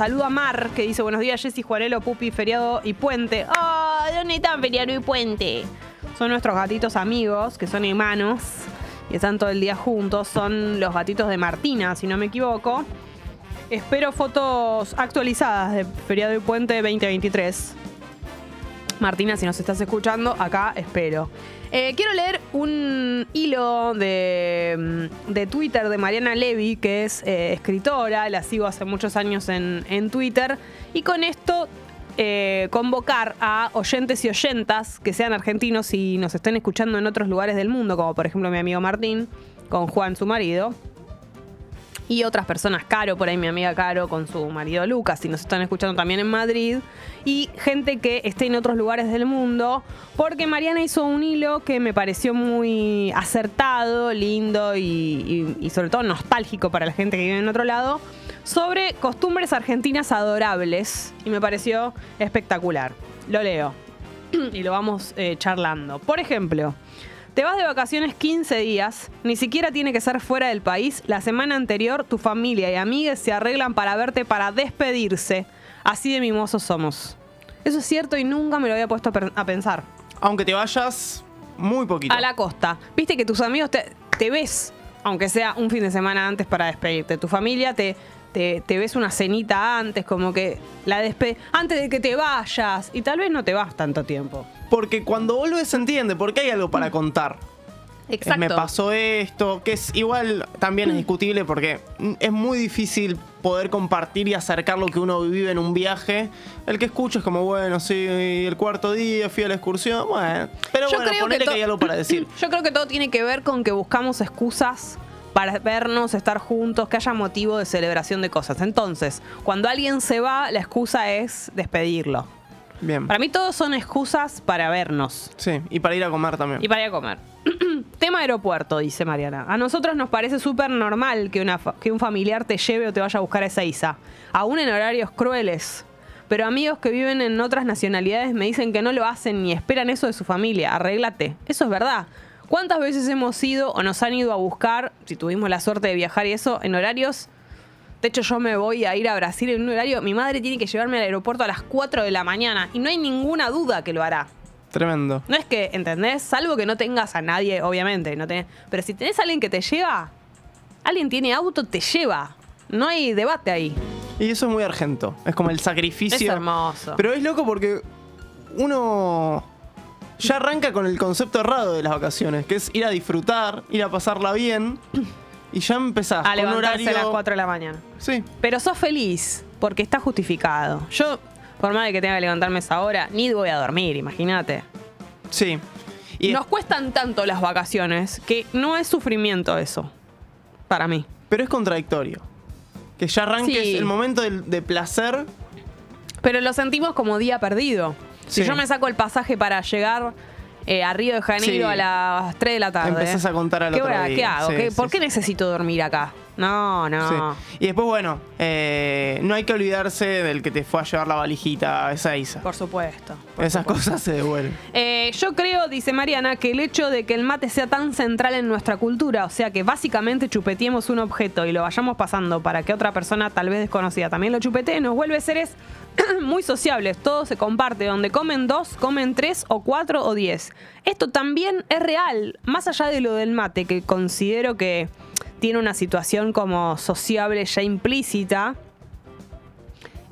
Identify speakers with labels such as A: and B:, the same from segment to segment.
A: Saludo a Mar, que dice buenos días, Jessy, Juanelo, Pupi, feriado y puente. ¡Oh! ¿Dónde están feriado y puente? Son nuestros gatitos amigos, que son hermanos y están todo el día juntos. Son los gatitos de Martina, si no me equivoco. Espero fotos actualizadas de feriado y puente 2023. Martina, si nos estás escuchando, acá espero. Eh, quiero leer un hilo de, mm, de Twitter de Mariana Levy, que es eh, escritora, la sigo hace muchos años en, en Twitter, y con esto eh, convocar a oyentes y oyentas que sean argentinos y nos estén escuchando en otros lugares del mundo, como por ejemplo mi amigo Martín, con Juan, su marido, y otras personas, Caro, por ahí mi amiga Caro con su marido Lucas, si nos están escuchando también en Madrid, y gente que esté en otros lugares del mundo, porque Mariana hizo un hilo que me pareció muy acertado, lindo y, y- sobre todo nostálgico para la gente que vive en otro lado, sobre costumbres argentinas adorables, y me pareció espectacular. Lo leo y lo vamos eh, charlando. Por ejemplo, te vas de vacaciones 15 días, ni siquiera tiene que ser fuera del país. La semana anterior, tu familia y amigues se arreglan para verte para despedirse. Así de mimosos somos. Eso es cierto y nunca me lo había puesto a, pensar.
B: Aunque te vayas muy poquito.
A: A la costa. Viste que tus amigos te, te ves, aunque sea un fin de semana antes para despedirte. Tu familia te, te, te ves una cenita antes, como que la despe antes de que te vayas. Y tal vez no te vas tanto tiempo.
B: Porque cuando volves se entiende, porque hay algo para contar. Eh,
A: Exacto.
B: Me pasó esto, que es igual también es discutible porque mm, es muy difícil poder compartir y acercar lo que uno vive en un viaje. El que escucha es como, bueno, sí, el cuarto día fui a la excursión, bueno. Pero
A: Yo
B: bueno,
A: creo
B: ponele que, hay algo para decir.
A: Yo creo que todo tiene que ver con que buscamos excusas para vernos, estar juntos, que haya motivo de celebración de cosas. Entonces, cuando alguien se va, la excusa es despedirlo.
B: Bien.
A: Para mí todos son excusas para vernos
B: Sí, y para ir a comer también.
A: y para ir a comer. Tema aeropuerto, dice Mariana. A nosotros nos parece súper normal que, una fa- que un familiar te lleve o te vaya a buscar a Ezeiza, aún en horarios crueles. Pero amigos que viven en otras nacionalidades me dicen que no lo hacen ni esperan eso de su familia. Arréglate. Eso es verdad. ¿Cuántas veces hemos ido o nos han ido a buscar, si tuvimos la suerte de viajar y eso, en horarios? De hecho, yo me voy a ir a Brasil en un horario. Mi madre tiene que llevarme al aeropuerto a las 4 de la mañana y no hay ninguna duda que lo hará.
B: Tremendo.
A: No es que, ¿entendés? Salvo que no tengas a nadie, obviamente. No tenés- pero si tenés a alguien que te lleva, alguien tiene auto, te lleva. No hay debate ahí.
B: Y eso es muy argento. Es como el sacrificio.
A: Es hermoso.
B: Pero es loco porque uno ya arranca con el concepto errado de las vacaciones, que es ir a disfrutar, ir a pasarla bien. Y ya empezás
A: a
B: con
A: levantarse
B: horario.
A: a las 4 de la mañana.
B: Sí.
A: Pero sos feliz porque está justificado. Yo, por más de que tenga que levantarme esa hora, ni voy a dormir, imagínate.
B: Sí. Y
A: Nos cuestan tanto las vacaciones que no es sufrimiento eso. Para mí.
B: Pero es contradictorio. Que ya arranques
A: Sí.
B: el momento del- de, placer.
A: Pero lo sentimos como día perdido. Si
B: Sí.
A: yo me saco el pasaje para llegar eh, a Río de Janeiro
B: Sí.
A: a las 3 de la tarde.
B: Empezás a contar al
A: ¿Qué,
B: otro día.
A: ¿Qué hago?
B: Sí,
A: ¿Qué-
B: sí,
A: ¿Por qué necesito dormir acá? No, no.
B: Sí. Y después, bueno, eh, no hay que olvidarse del que te fue a llevar la valijita a esa Isa.
A: Por supuesto. por
B: Esas
A: supuesto.
B: cosas se devuelven.
A: Eh, yo creo, dice Mariana, que el hecho de que el mate sea tan central en nuestra cultura, o sea que básicamente chupetiemos un objeto y lo vayamos pasando para que otra persona tal vez desconocida también lo chupetee, nos vuelve seres muy sociables. Todo se comparte. Donde comen dos, comen tres o cuatro o diez. Esto también es real, más allá de lo del mate, que considero que tiene una situación como sociable ya implícita.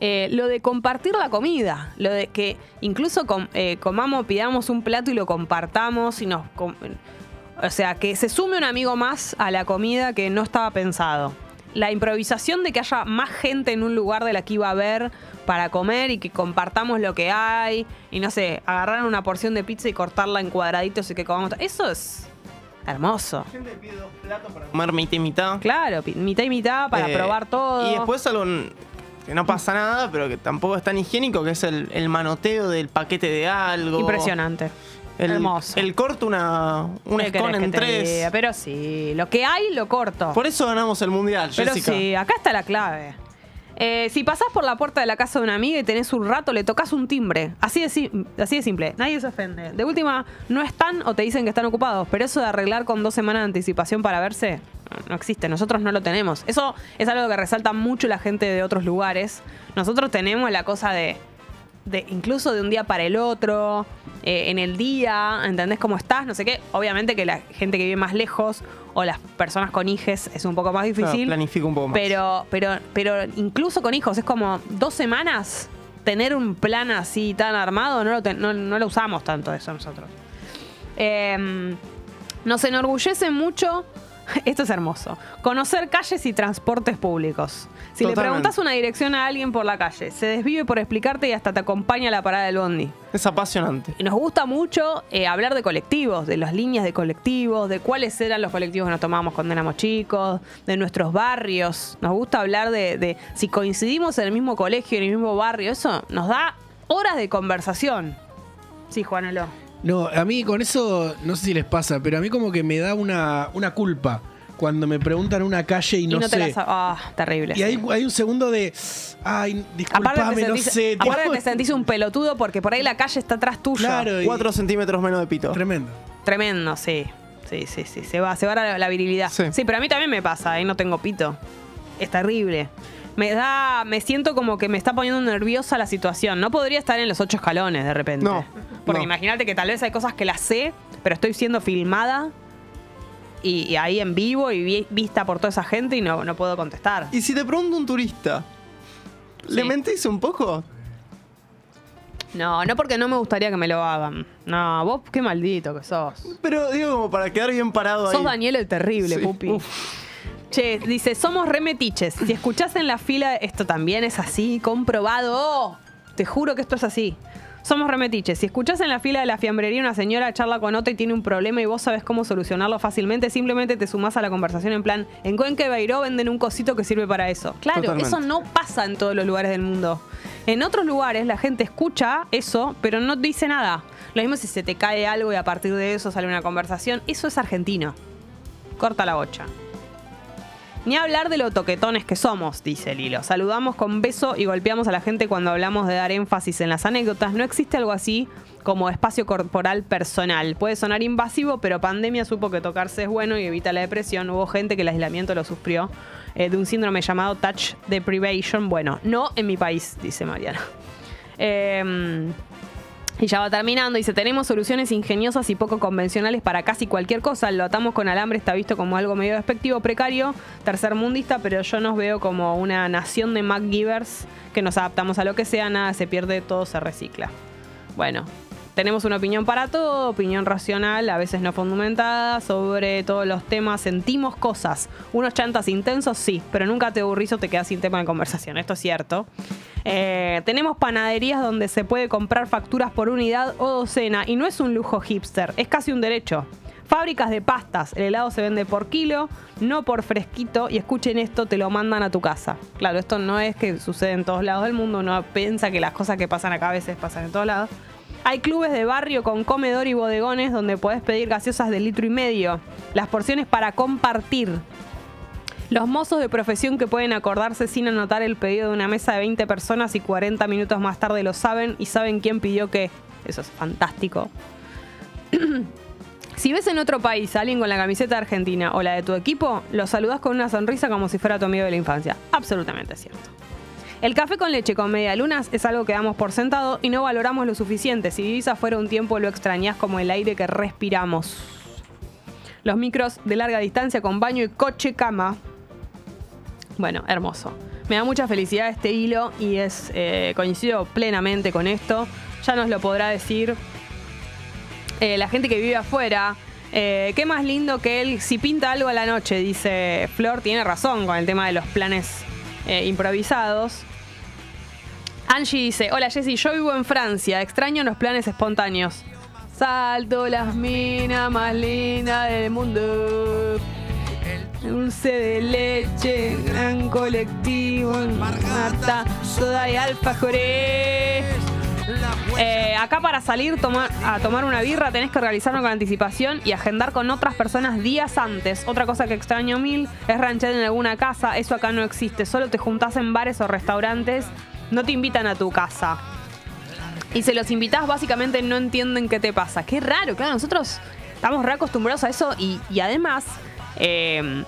A: Eh, lo de compartir la comida, lo de que incluso eh, comamos, pidamos un plato y lo compartamos y nos... o sea, que se sume un amigo más a la comida que no estaba pensado. La improvisación de que haya más gente en un lugar de la que iba a ver para comer y que compartamos lo que hay y no sé, agarrar una porción de pizza y cortarla en cuadraditos y que comamos. Eso es hermoso.
B: gente pide dos platos para comer mitad y mitad.
A: Claro, mitad y mitad para
B: Eh,
A: probar todo.
B: Y después algo que no pasa nada, pero que tampoco es tan higiénico, que es el, el manoteo del paquete de algo.
A: Impresionante.
B: El,
A: Hermoso.
B: El corto una, un
A: ¿Qué
B: escon en tres.
A: diga? Pero sí, lo que hay lo corto.
B: Por eso ganamos el mundial,
A: Pero
B: Jessica.
A: sí, acá está la clave. Eh, si pasás por la puerta de la casa de una amiga y tenés un rato, le tocas un timbre. Así de, simple. Nadie se ofende. De última, no están o te dicen que están ocupados. Pero eso de arreglar con dos semanas de anticipación para verse. no existe. Nosotros no lo tenemos. Eso es algo que resalta mucho la gente de otros lugares. Nosotros tenemos la cosa de, de incluso de un día para el otro, eh, en el día, ¿entendés cómo estás? No sé qué. Obviamente que la gente que vive más lejos o las personas con hijes es un poco más
B: Claro,
A: difícil.
B: planifica un poco más.
A: Pero, pero, pero incluso con hijos, es como dos semanas tener un plan así tan armado, no lo, ten- no, no lo usamos tanto eso nosotros. Eh, nos enorgullece mucho, esto es hermoso, conocer calles y transportes públicos. Si le preguntas una dirección a alguien por la calle, se desvive por explicarte y hasta te acompaña a la parada del bondi.
B: Es apasionante.
A: Y nos gusta mucho eh, hablar de colectivos, de las líneas de colectivos, de cuáles eran los colectivos que nos tomábamos cuando éramos chicos, de nuestros barrios. Nos gusta hablar de, de si coincidimos en el mismo colegio, en el mismo barrio. Eso nos da horas de conversación. Sí, Juanelo.
C: No, a mí con eso, no sé si les pasa, pero a mí como que me da una, una culpa cuando me preguntan una calle y
A: Y
C: no,
A: no, te
C: sé.
A: las... Ah, terrible.
C: Y hay,
A: sí.
C: hay un segundo de. Ay, disculpame, no sé.
A: aparte
C: tipo-
A: te sentís un pelotudo porque por ahí la calle está atrás tuyo.
C: Claro, y-
B: Cuatro centímetros menos de pito.
C: Tremendo.
A: Tremendo, sí. Sí, sí, sí. Se va, se va la, la virilidad.
B: Sí.
A: Sí. pero a mí también me pasa, ¿eh? No tengo pito. Es terrible. Me da. Me siento como que me está poniendo nerviosa la situación. No podría estar en los ocho escalones de repente.
B: No,
A: Porque
B: no.
A: imagínate que tal vez hay cosas que las sé, pero estoy siendo filmada. Y, y ahí en vivo y vi- vista por toda esa gente y no, no puedo contestar.
B: Y si te pregunta un turista, ¿le
A: Sí.
B: mentís un poco?
A: No, no porque no me gustaría que me lo hagan. No, vos qué maldito que sos.
B: Pero digo, como para quedar bien parado ahí.
A: Sos Daniel el terrible,
B: Sí.
A: pupi.
B: Uf.
A: Che, dice, somos remetiches. Si escuchás en la fila, esto también es así, comprobado. Oh, te juro que esto es así. Somos remetiches. Si escuchás en la fila de la fiambrería una señora charla con otra y tiene un problema y vos sabés cómo solucionarlo fácilmente, simplemente te sumás a la conversación en plan, en Cuenca Beiró venden un cosito que sirve para eso. Claro,
B: Totalmente.
A: eso no pasa en todos los lugares del mundo. En otros lugares la gente escucha eso, pero no dice nada. Lo mismo si se te cae algo y a partir de eso sale una conversación. Eso es argentino. Corta la bocha. Ni hablar de lo toquetones que somos, dice Lilo. Saludamos con beso y golpeamos a la gente cuando hablamos de dar énfasis en las anécdotas. No existe algo así como espacio corporal personal. Puede sonar invasivo, pero pandemia supo que tocarse es bueno y evita la depresión. Hubo gente que el aislamiento lo sufrió eh, de un síndrome llamado touch deprivation. Bueno, no en mi país, dice Mariana. Eh, y ya va terminando. Dice, tenemos soluciones ingeniosas y poco convencionales para casi cualquier cosa. Lo atamos con alambre, está visto como algo medio despectivo, precario, tercermundista, pero yo nos veo como una nación de MacGivers que nos adaptamos a lo que sea, nada se pierde, todo se recicla. Bueno, tenemos una opinión para todo, opinión racional, a veces no fundamentada, sobre todos los temas, sentimos cosas. Unos chantas intensos, sí, pero nunca te aburrís o te quedas sin tema de conversación, esto es cierto. Eh, tenemos panaderías donde se puede comprar facturas por unidad o docena y no es un lujo hipster, es casi un derecho. Fábricas de pastas, el helado se vende por kilo, no por fresquito y escuchen esto, te lo mandan a tu casa. Claro, esto no es que sucede en todos lados del mundo, uno piensa que las cosas que pasan acá a veces pasan en todos lados. Hay clubes de barrio con comedor y bodegones donde podés pedir gaseosas de litro y medio. Las porciones para compartir. Los mozos de profesión que pueden acordarse sin anotar el pedido de una mesa de 20 personas y 40 minutos más tarde lo saben y saben quién pidió qué. Eso es fantástico. si ves en otro país a alguien con la camiseta argentina o la de tu equipo, lo saludas con una sonrisa como si fuera tu amigo de la infancia. Absolutamente cierto. El café con leche con media lunas es algo que damos por sentado y no valoramos lo suficiente. Si vivís afuera un tiempo lo extrañás como el aire que respiramos. Los micros de larga distancia con baño y coche cama. Bueno, hermoso. Me da mucha felicidad este hilo y es eh, coincido plenamente con esto. Ya nos lo podrá decir eh, la gente que vive afuera. Eh, qué más lindo que él, si pinta algo a la noche, dice Flor, tiene razón con el tema de los planes improvisados. Angie dice, hola Jessy, yo vivo en Francia, extraño los planes espontáneos. Salto las minas más lindas del mundo. Dulce de leche, gran colectivo, Marta, soda y alfajores. Eh, acá para salir a tomar una birra tenés que realizarlo con anticipación y agendar con otras personas días antes. Otra cosa que extraño mil es ranchar en alguna casa. Eso acá no existe. Solo te juntás en bares o restaurantes. No te invitan a tu casa. Y se los invitás, básicamente no entienden qué te pasa. Qué raro, claro, nosotros estamos re acostumbrados a eso y, y además, eh,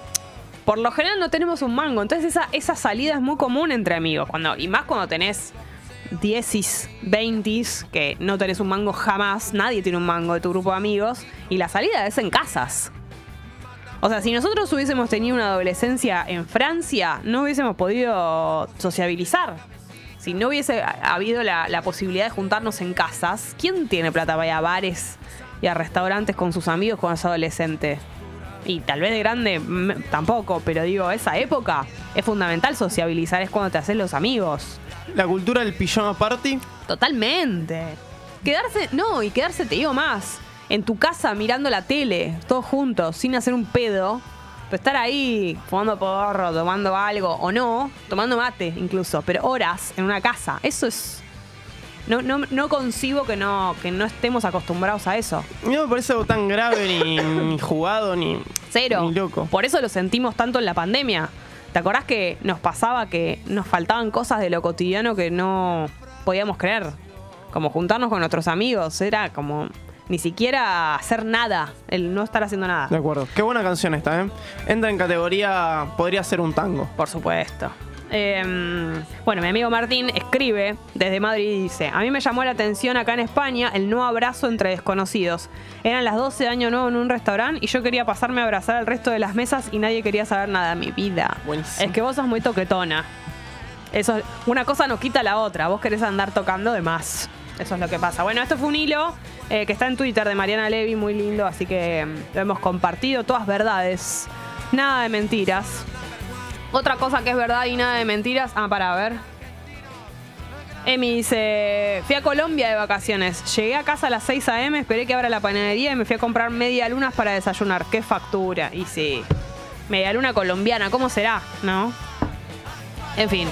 A: por lo general no tenemos un mango. Entonces esa, esa salida es muy común entre amigos. Cuando, y más cuando tenés 10, 20, que no tenés un mango jamás. Nadie tiene un mango de tu grupo de amigos. Y la salida es en casas. O sea, si nosotros hubiésemos tenido una adolescencia en Francia, no hubiésemos podido sociabilizar. Si no hubiese habido la, la posibilidad de juntarnos en casas, ¿quién tiene plata para ir a bares y a restaurantes con sus amigos cuando es adolescente? Y tal vez de grande tampoco, pero digo, esa época es fundamental sociabilizar, es cuando te haces los amigos.
B: La cultura del pijama party.
A: Totalmente. Quedarse, no, y quedarse, te digo más, en tu casa mirando la tele, todos juntos, sin hacer un pedo. Pero estar ahí fumando porro, tomando algo, o no, tomando mate incluso, pero horas en una casa, eso es... No, no, no concibo que no, que no estemos acostumbrados a eso.
B: No me parece algo tan grave, ni, ni jugado, ni.
A: Cero.
B: Ni loco.
A: Por eso lo sentimos tanto en la pandemia. ¿Te acordás que nos pasaba que nos faltaban cosas de lo cotidiano que no podíamos creer? Como juntarnos con nuestros amigos, era como ni siquiera hacer nada, el no estar haciendo
B: De
A: nada.
B: acuerdo. Qué buena canción esta, ¿eh? Entra en categoría. Podría ser un tango.
A: Por supuesto. Eh, bueno, mi amigo Martín escribe desde Madrid y dice, a mí me llamó la atención acá en España el no abrazo entre desconocidos. Eran las 12 de año nuevo en un restaurante y yo quería pasarme a abrazar al resto de las mesas y nadie quería saber nada de mi vida.
B: Buenísimo.
A: Es que vos sos muy toquetona. Eso, una cosa no quita la otra. Vos querés andar tocando de más. Eso es lo que pasa. Bueno, esto fue un hilo eh, que está en Twitter de Mariana Levy, muy lindo, así que mm, lo hemos compartido. Todas verdades. Nada de mentiras. Otra cosa que es verdad y nada de mentiras. Ah, para ver. Emi dice, fui a Colombia de vacaciones. Llegué a casa a las 6 a.m., esperé que abra la panadería y me fui a comprar media lunas para desayunar. ¡Qué factura! Y sí, media luna colombiana, ¿cómo será? ¿No? En fin,